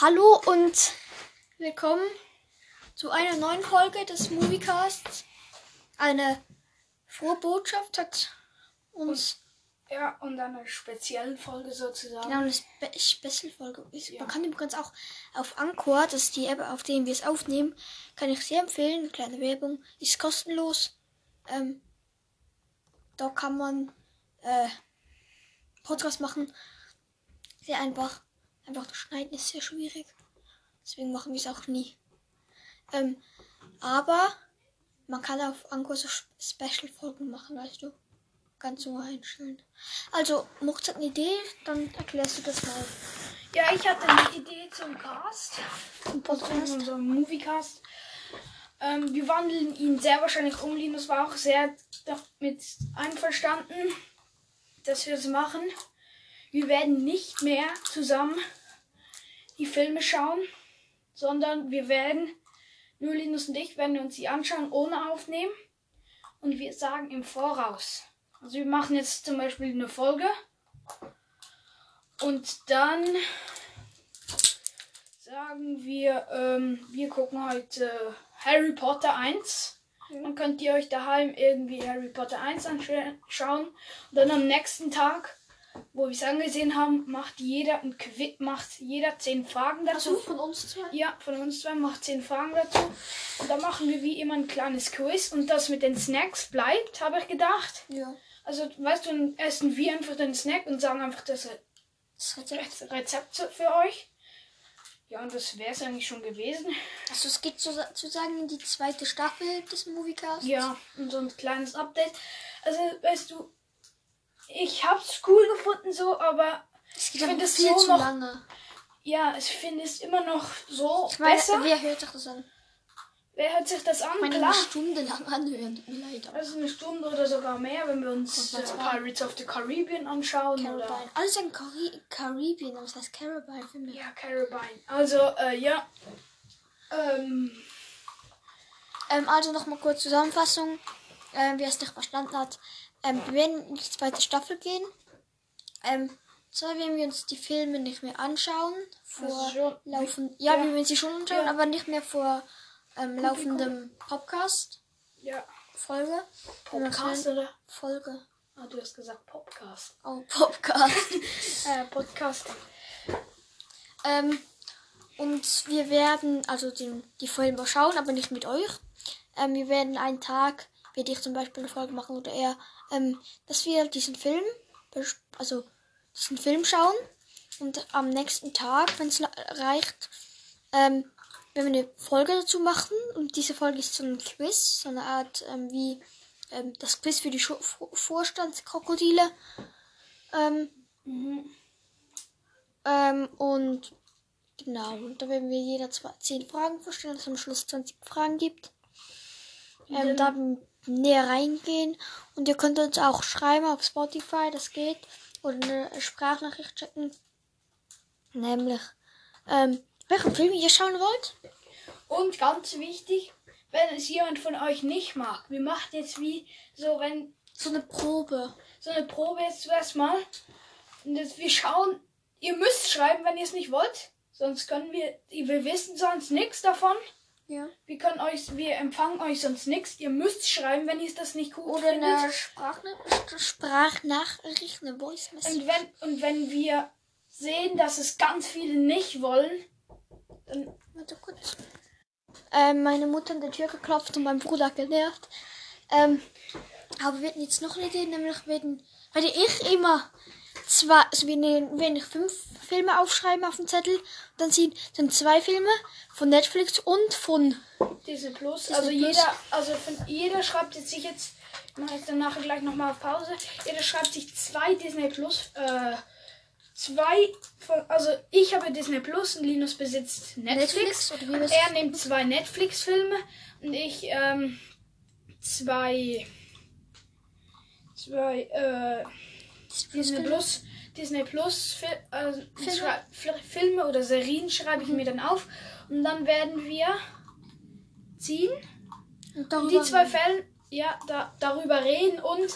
Hallo und willkommen zu einer neuen Folge des Moviecasts. Eine frohe Botschaft hat uns Ja, und eine spezielle Folge sozusagen. genau eine Spe Special-Folge. ist. Ja. Man kann übrigens auch auf Anchor, das ist die App, auf der wir es aufnehmen, kann ich sehr empfehlen. Eine kleine Werbung. Ist kostenlos. Ähm, da kann man äh, Podcast machen. Sehr einfach. Einfach das Schneiden ist sehr schwierig. Deswegen machen wir es auch nie. Ähm, aber man kann auf Anchor so Sp- Special-Folgen machen, weißt du. Ganz so einstellen. Also, Mucht hat eine Idee, dann erklärst du das mal Ja, ich hatte eine Idee zum Cast. im In Podcast. unserem Moviecast. Ähm, wir wandeln ihn sehr wahrscheinlich um. Linus war auch sehr damit einverstanden, dass wir das machen. Wir werden nicht mehr zusammen die Filme schauen, sondern wir werden, nur Linus und ich, werden uns die anschauen ohne aufnehmen. Und wir sagen im Voraus. Also wir machen jetzt zum Beispiel eine Folge. Und dann sagen wir, ähm, wir gucken heute Harry Potter 1. Dann könnt ihr euch daheim irgendwie Harry Potter 1 anschauen. Und dann am nächsten Tag, wo wir es angesehen haben, macht jeder ein Quiz, macht jeder 10 Fragen dazu. Also von uns zwei? Ja, von uns zwei macht 10 Fragen dazu. Und dann machen wir wie immer ein kleines Quiz. Und das mit den Snacks bleibt, habe ich gedacht. Ja. Also, weißt du, dann essen wir einfach den Snack und sagen einfach das Das Rezept. Re- Rezept für euch. Ja, und das wäre es eigentlich schon gewesen. Also es geht sozusagen in die zweite Staffel des Moviecasts. Ja, und so ein kleines Update. Also, weißt du, ich hab's cool gefunden so, aber Es geht Ich aber find es viel so zu noch lange. ja, ich finde es immer noch so Ich meine, besser. wer hört sich das an? Wer hört sich das an? Ich meine, Klar. eine Stunde lang anhören. Tut mir leid. aber Also eine Stunde oder sogar mehr, wenn wir uns äh? Pirates of the Caribbean anschauen oder Caribbean. Alles in Cari Karibien, aber das heißt Caribbean für mich. ja Caribbean. Also äh, ja, ähm, Ähm, also nochmal kurz Zusammenfassung, ähm, wer es nicht verstanden hat. Ähm, wir werden in die zweite Staffel gehen. Ähm, zwar werden wir uns die Filme nicht mehr anschauen, vor Also schon- laufen, ja, ja. wir werden sie schon anschauen, Ja. aber nicht mehr vor ähm, laufendem Podcast ja, Folge. Podcast oder? Folge. Ah, du hast gesagt Podcast. Oh, Podcast. Äh, Podcast. ähm, und wir werden also den, die Filme schauen, aber nicht mit euch. Ähm, wir werden einen Tag, werde ich zum Beispiel eine Folge machen oder er, ähm, dass wir diesen Film, also diesen Film schauen und am nächsten Tag, wenn es reicht, ähm, wenn wir eine Folge dazu machen und diese Folge ist so ein Quiz, so eine Art ähm, wie ähm, das Quiz für die Schu- Vor- Vorstandskrokodile. Ähm, Mhm. ähm, und genau, und da werden wir jeder zwei, zehn Fragen vorstellen, dass es am Schluss 20 Fragen gibt. Ähm, da näher reingehen. Und ihr könnt uns auch schreiben auf Spotify, das geht. Oder eine Sprachnachricht schicken. Nämlich, ähm, welchen Film ihr schauen wollt. Und ganz wichtig, wenn es jemand von euch nicht mag, wir machen jetzt wie so, wenn So eine Probe. so eine Probe jetzt zuerst mal. Und jetzt wir schauen, ihr müsst schreiben, wenn ihr es nicht wollt. Sonst können wir, wir wissen sonst nichts davon. Ja. Wir können euch, wir empfangen euch sonst nichts. Ihr müsst schreiben, wenn ihr das nicht gut Oder findet. eine Sprachna Sprachnachricht, eine Voice Message. Und wenn, und wenn wir sehen, dass es ganz viele nicht wollen, dann Warte kurz. Ähm, meine Mutter an der Tür geklopft und mein Bruder genervt. Ähm, aber wir hatten jetzt noch eine Idee, nämlich werden, werde ich immer zwei, also wir nehmen, wenn ich fünf Filme aufschreiben auf dem Zettel, dann sind, sind zwei Filme von Netflix und von, Disney Plus. Disney also Plus. jeder, also von, jeder schreibt jetzt sich jetzt, ich mache jetzt dann nachher gleich nochmal auf Pause. Jeder schreibt sich zwei Disney Plus, äh, zwei von, also ich habe Disney Plus und Linus besitzt Netflix. Netflix er nimmt zwei Netflix-Filme und ich, ähm, zwei, zwei, äh, Disney Plus, Disney Plus Fil äh, Filme? Filme oder Serien schreibe ich mir dann auf und dann werden wir ziehen und und die zwei Fälle ja da, darüber reden und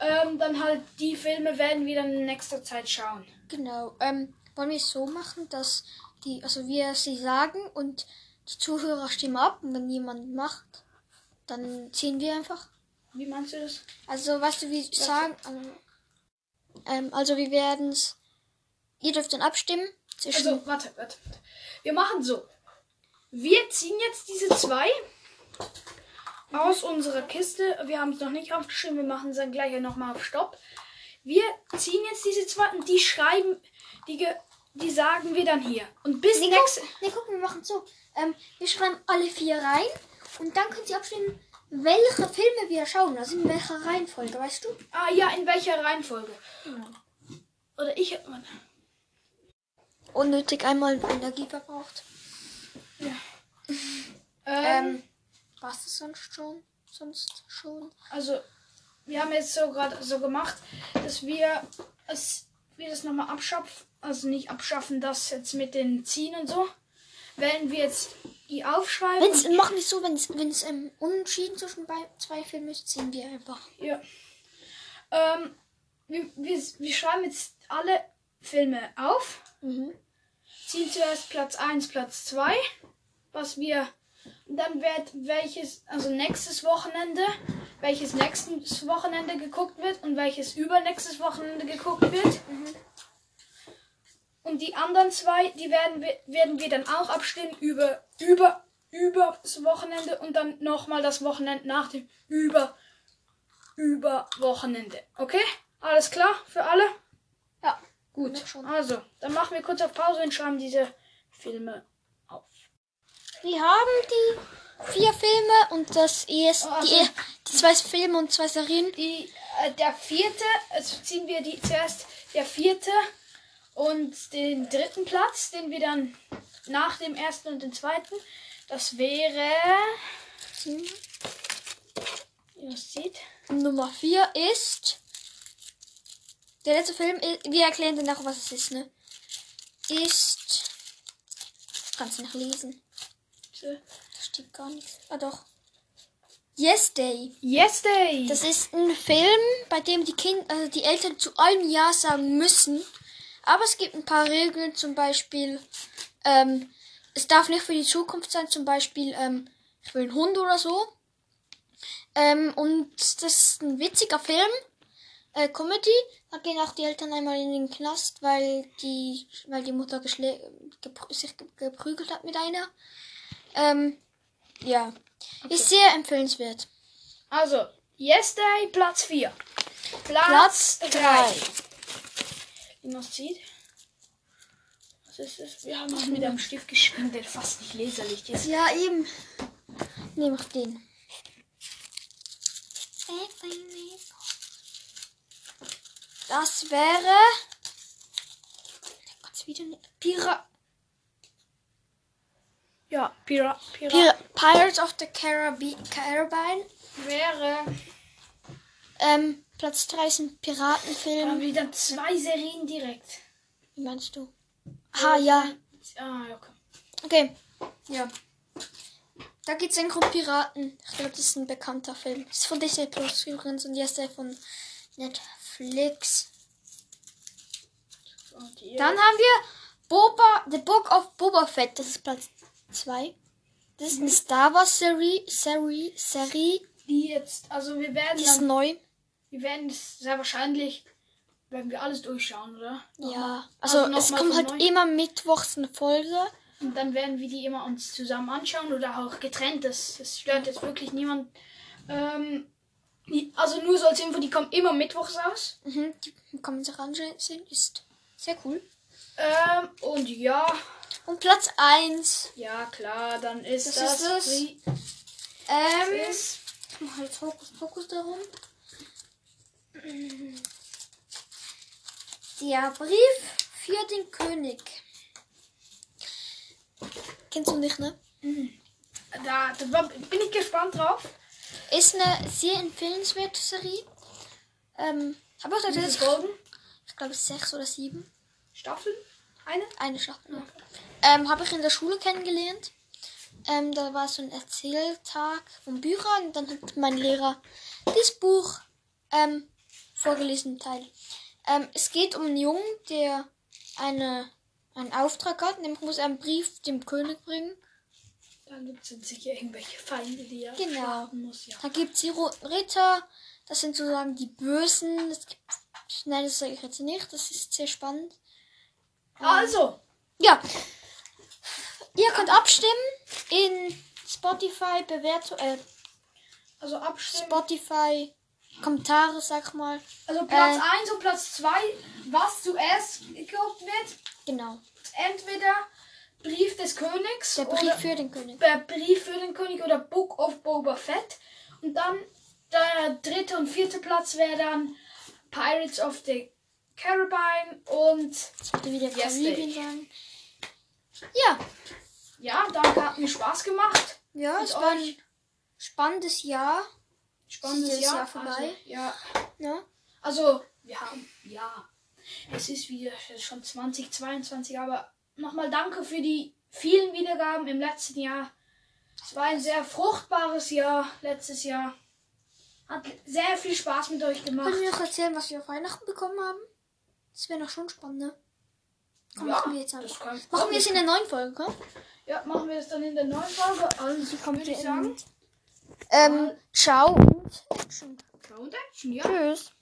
ähm, dann halt die Filme werden wir dann in nächster Zeit schauen. Genau. Ähm, wollen wir es so machen, dass die, also wir sie sagen und die Zuhörer stimmen ab und wenn jemand macht, dann ziehen wir einfach. Wie meinst du das? Also weißt du, wie sagen, also, ähm, also wir werden's. Ihr dürft dann abstimmen zwischen. Also, warte, warte, warte. Wir machen so. Wir ziehen jetzt diese zwei aus unserer Kiste. Wir haben es noch nicht aufgeschrieben. Wir machen es dann gleich nochmal auf Stopp. Wir ziehen jetzt diese zwei und die schreiben, die, die sagen wir dann hier. Und bis nee, nächste. guck, nee, guck, wir machen so. Ähm, wir schreiben alle vier rein und dann könnt ihr abstimmen, welche Filme wir schauen. Also in welcher Reihenfolge, weißt du? Ah ja, in welcher Reihenfolge? Oder ich. Unnötig einmal Energie verbraucht. Ähm, Ähm, was ist sonst schon? Sonst schon? also, wir haben jetzt so gerade so gemacht, dass wir es wir das nochmal abschaffen. Also nicht abschaffen, das jetzt mit den Ziehen und so. Wenn wir jetzt die aufschreiben. Wenn's, machen wir es so, wenn es wenn's, ähm, unentschieden zwischen zwei Filmen ist, ziehen wir einfach. Ja. Ähm, wir, wir, wir schreiben jetzt alle Filme auf. Mhm. Ziehen zuerst Platz 1, Platz 2. Was wir. Und dann wird welches, also nächstes Wochenende, welches nächstes Wochenende geguckt wird und welches übernächstes Wochenende geguckt wird. Und die anderen zwei, die werden wir, werden wir dann auch abstimmen über, über, über das Wochenende und dann nochmal das Wochenende nach dem über, über Wochenende. Okay? Alles klar für alle? Ja. Gut. Also, dann machen wir kurz auf Pause und schreiben diese Filme auf. Wir haben die vier Filme und das erste, Oh, also- die, die zwei Filme und zwei Serien. Die, äh, der vierte, also ziehen wir die zuerst der vierte und den dritten Platz, den wir dann nach dem ersten und dem zweiten. Das wäre. Hm. Das sieht. Nummer vier ist der letzte Film. Wir erklären danach, was es ist, ne? Ist. Kannst du noch lesen? So. Da steht gar nichts. Ah doch. Yes Day. Yes Day! Das ist ein Film, bei dem die Kinder, also die Eltern zu allem Ja sagen müssen. Aber es gibt ein paar Regeln, zum Beispiel, ähm, es darf nicht für die Zukunft sein, zum Beispiel, ähm, für einen Hund oder so. Ähm, und das ist ein witziger Film, äh, Comedy. Da gehen auch die Eltern einmal in den Knast, weil die, weil die Mutter geschlä gepr sich geprügelt hat mit einer. Ähm, ja. Okay. Ist sehr empfehlenswert. Also, Yesterday Platz 4. Platz, 3. Genozid. Was ist das, Wir haben auch mit einem Stift geschrieben, der fast nicht leserlich ist. Ja, eben. Nehm ich den. Das wäre. Gott, wieder eine Pira. Ja, Pira, Pira. Pira Pirates of the Caribbean wäre. Ähm, Platz 3 sind dann Piratenfilm. wieder zwei Serien direkt. Wie meinst du? Ah, ja. Ah, ja, okay. Okay. Ja. Da geht es um Piraten. Ich glaube, das ist ein bekannter Film. Das ist von Disney Plus übrigens und jetzt der von Netflix. Dann haben wir Boba, The Book of Boba Fett. Das ist Platz 2. Das ist eine Star Wars Serie. Serie, Serie. die jetzt, also wir werden Die ist neu. Wir werden es sehr wahrscheinlich, werden wir alles durchschauen, oder? Ja. Also, Also es kommt halt immer mittwochs eine Folge. Und dann werden wir die immer uns zusammen anschauen oder auch getrennt. Das, das stört jetzt wirklich niemand. Ähm, also nur so als Info, die kommen immer mittwochs aus. Mhm. Die kann man sich ansehen. Ist sehr cool. Ähm, und ja, Und Platz 1. ja klar, dann ist Das das, ist es. Pri- Ähm. ist Ich mache jetzt Fokus, Fokus darum. Der Brief für den König. Kennst du nicht, ne? da, da war- bin ich gespannt drauf. Ist eine sehr empfehlenswerte Serie. Ähm, Wie viele tatsächlich, Folgen? ich glaube, sechs oder sieben. Staffeln? Eine? Eine Staffel. noch. Ähm, habe ich in der Schule kennengelernt. Ähm, da war so ein Erzähltag von Büchern und dann hat mein Lehrer das Buch ähm, vorgelesen Teil. Ähm, es geht um einen Jungen, der eine einen Auftrag hat, nämlich muss er einen Brief dem König bringen. Dann gibt es sicher irgendwelche Feinde, die er Genau. muss. Ja. Da gibt es die Ritter, das sind sozusagen die Bösen. Es gibt, nein, das sage ich jetzt nicht, das ist sehr spannend. Also, Ja. Ihr könnt abstimmen in Spotify Bewertung, äh, also abstimmen. Spotify Kommentare, sag mal. Also Platz Äh. 1 und Platz 2, was zuerst geguckt wird. Genau. Entweder Brief des Königs Der Brief oder für den König. äh, Brief für den König oder Book of Boba Fett. Und dann der dritte und vierte Platz wäre dann Pirates of the Caribbean und Jetzt bitte wieder Karibien sagen. Ja. ja, danke, hat mir Spaß gemacht. Ja, es war ein spannendes Jahr. Spannendes Jahr. Jahr vorbei? Also, ja, Ne? also wir haben, ja, es ist wieder schon 2022, aber nochmal danke für die vielen Wiedergaben im letzten Jahr. Es war ein sehr fruchtbares Jahr letztes Jahr. Hat sehr viel Spaß mit euch gemacht. Können wir noch erzählen, was wir auf Weihnachten bekommen haben? Das wäre noch schon spannend, ne? Komm, Ja, machen wir jetzt kann- Machen wir es in der neuen Folge, komm? Ja, machen wir das dann in der neuen Folge. Also, kommt würde ich sagen. Ähm, ciao und Action. Ciao und Action, ja. Tschüss. Ciao.